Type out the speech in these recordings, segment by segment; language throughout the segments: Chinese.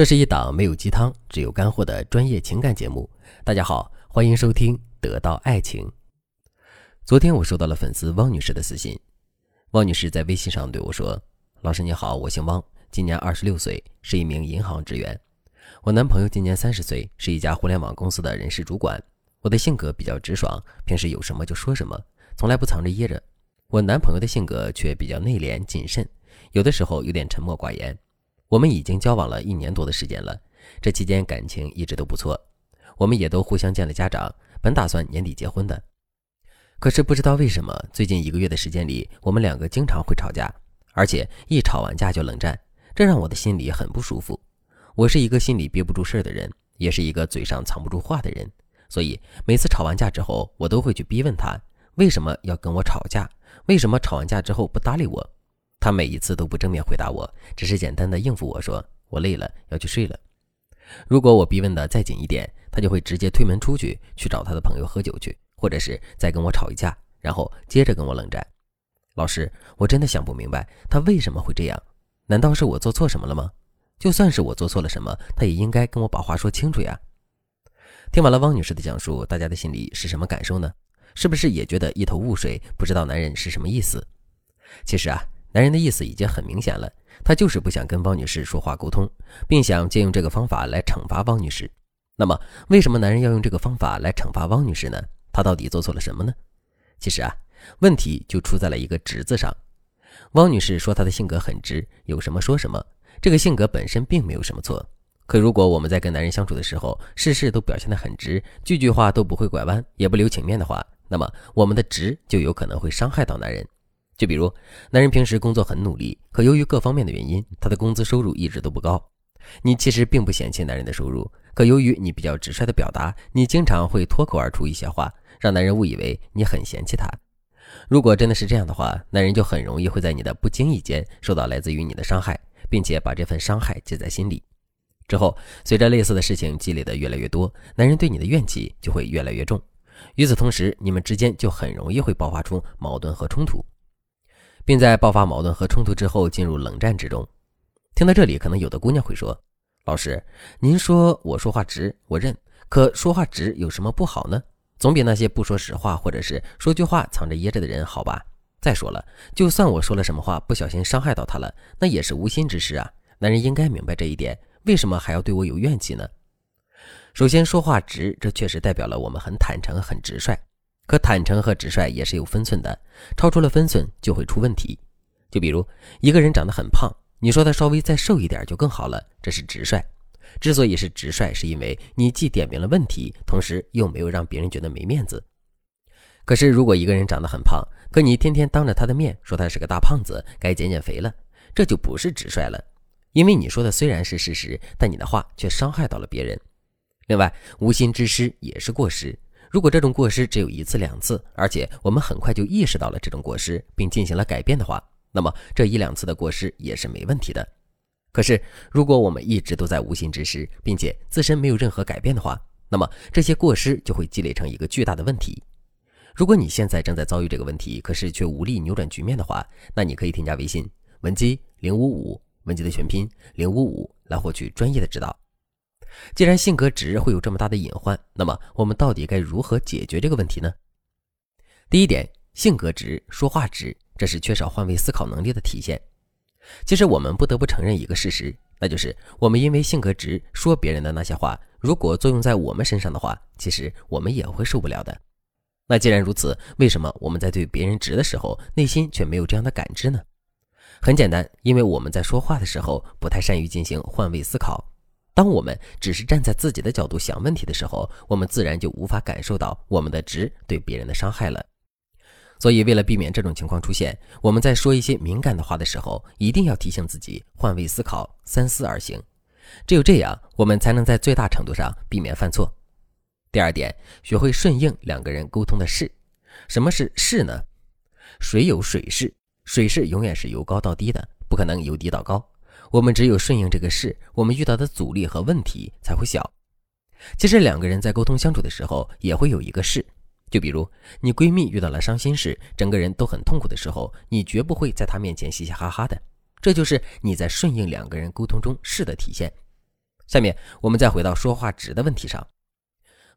这是一档没有鸡汤，只有干货的专业情感节目。大家好，欢迎收听《得到爱情》。昨天我收到了粉丝汪女士的私信，汪女士在微信上对我说：“老师你好，我姓汪，今年二十六岁，是一名银行职员。我男朋友今年三十岁，是一家互联网公司的人事主管。我的性格比较直爽，平时有什么就说什么，从来不藏着掖着。我男朋友的性格却比较内敛谨慎，有的时候有点沉默寡言。”我们已经交往了一年多的时间了，这期间感情一直都不错，我们也都互相见了家长，本打算年底结婚的。可是不知道为什么，最近一个月的时间里，我们两个经常会吵架，而且一吵完架就冷战，这让我的心里很不舒服。我是一个心里憋不住事儿的人，也是一个嘴上藏不住话的人，所以每次吵完架之后，我都会去逼问他为什么要跟我吵架，为什么吵完架之后不搭理我。他每一次都不正面回答我，只是简单的应付我说：“我累了，要去睡了。”如果我逼问的再紧一点，他就会直接推门出去，去找他的朋友喝酒去，或者是再跟我吵一架，然后接着跟我冷战。老师，我真的想不明白他为什么会这样？难道是我做错什么了吗？就算是我做错了什么，他也应该跟我把话说清楚呀。听完了汪女士的讲述，大家的心里是什么感受呢？是不是也觉得一头雾水，不知道男人是什么意思？其实啊。男人的意思已经很明显了，他就是不想跟汪女士说话沟通，并想借用这个方法来惩罚汪女士。那么，为什么男人要用这个方法来惩罚汪女士呢？他到底做错了什么呢？其实啊，问题就出在了一个“直”字上。汪女士说她的性格很直，有什么说什么，这个性格本身并没有什么错。可如果我们在跟男人相处的时候，事事都表现得很直，句句话都不会拐弯，也不留情面的话，那么我们的直就有可能会伤害到男人。就比如，男人平时工作很努力，可由于各方面的原因，他的工资收入一直都不高。你其实并不嫌弃男人的收入，可由于你比较直率的表达，你经常会脱口而出一些话，让男人误以为你很嫌弃他。如果真的是这样的话，男人就很容易会在你的不经意间受到来自于你的伤害，并且把这份伤害记在心里。之后，随着类似的事情积累的越来越多，男人对你的怨气就会越来越重。与此同时，你们之间就很容易会爆发出矛盾和冲突。并在爆发矛盾和冲突之后进入冷战之中。听到这里，可能有的姑娘会说：“老师，您说我说话直，我认。可说话直有什么不好呢？总比那些不说实话或者是说句话藏着掖着的人好吧？再说了，就算我说了什么话不小心伤害到他了，那也是无心之失啊。男人应该明白这一点，为什么还要对我有怨气呢？首先，说话直，这确实代表了我们很坦诚、很直率。”可坦诚和直率也是有分寸的，超出了分寸就会出问题。就比如一个人长得很胖，你说他稍微再瘦一点就更好了，这是直率。之所以是直率，是因为你既点明了问题，同时又没有让别人觉得没面子。可是如果一个人长得很胖，可你天天当着他的面说他是个大胖子，该减减肥了，这就不是直率了，因为你说的虽然是事实，但你的话却伤害到了别人。另外，无心之失也是过失。如果这种过失只有一次两次，而且我们很快就意识到了这种过失，并进行了改变的话，那么这一两次的过失也是没问题的。可是，如果我们一直都在无心之失，并且自身没有任何改变的话，那么这些过失就会积累成一个巨大的问题。如果你现在正在遭遇这个问题，可是却无力扭转局面的话，那你可以添加微信文姬零五五，文姬的全拼零五五，来获取专业的指导。既然性格直会有这么大的隐患，那么我们到底该如何解决这个问题呢？第一点，性格直，说话直，这是缺少换位思考能力的体现。其实我们不得不承认一个事实，那就是我们因为性格直说别人的那些话，如果作用在我们身上的话，其实我们也会受不了的。那既然如此，为什么我们在对别人直的时候，内心却没有这样的感知呢？很简单，因为我们在说话的时候不太善于进行换位思考。当我们只是站在自己的角度想问题的时候，我们自然就无法感受到我们的值对别人的伤害了。所以，为了避免这种情况出现，我们在说一些敏感的话的时候，一定要提醒自己换位思考，三思而行。只有这样，我们才能在最大程度上避免犯错。第二点，学会顺应两个人沟通的势。什么是势呢？水有水势，水势永远是由高到低的，不可能由低到高。我们只有顺应这个势，我们遇到的阻力和问题才会小。其实两个人在沟通相处的时候，也会有一个势。就比如你闺蜜遇到了伤心事，整个人都很痛苦的时候，你绝不会在她面前嘻嘻哈哈的。这就是你在顺应两个人沟通中势的体现。下面我们再回到说话直的问题上，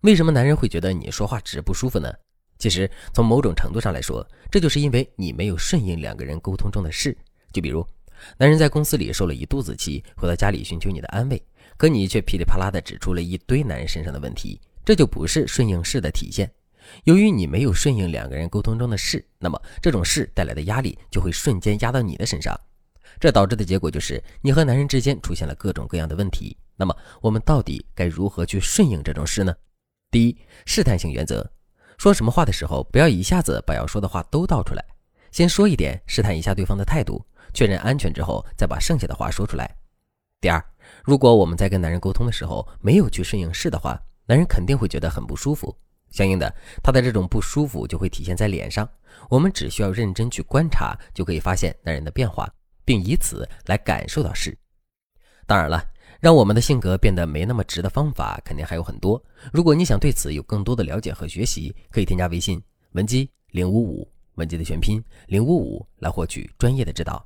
为什么男人会觉得你说话直不舒服呢？其实从某种程度上来说，这就是因为你没有顺应两个人沟通中的事。就比如，男人在公司里受了一肚子气，回到家里寻求你的安慰，可你却噼里啪啦的指出了一堆男人身上的问题，这就不是顺应事的体现。由于你没有顺应两个人沟通中的事，那么这种事带来的压力就会瞬间压到你的身上，这导致的结果就是你和男人之间出现了各种各样的问题。那么我们到底该如何去顺应这种事呢？第一，试探性原则，说什么话的时候不要一下子把要说的话都倒出来，先说一点，试探一下对方的态度，确认安全之后再把剩下的话说出来。第二，如果我们在跟男人沟通的时候没有去顺应事的话，男人肯定会觉得很不舒服。相应的，他的这种不舒服就会体现在脸上。我们只需要认真去观察，就可以发现男人的变化，并以此来感受到事。当然了，让我们的性格变得没那么直的方法肯定还有很多。如果你想对此有更多的了解和学习，可以添加微信文姬零五五，文姬的全拼零五五，来获取专业的指导。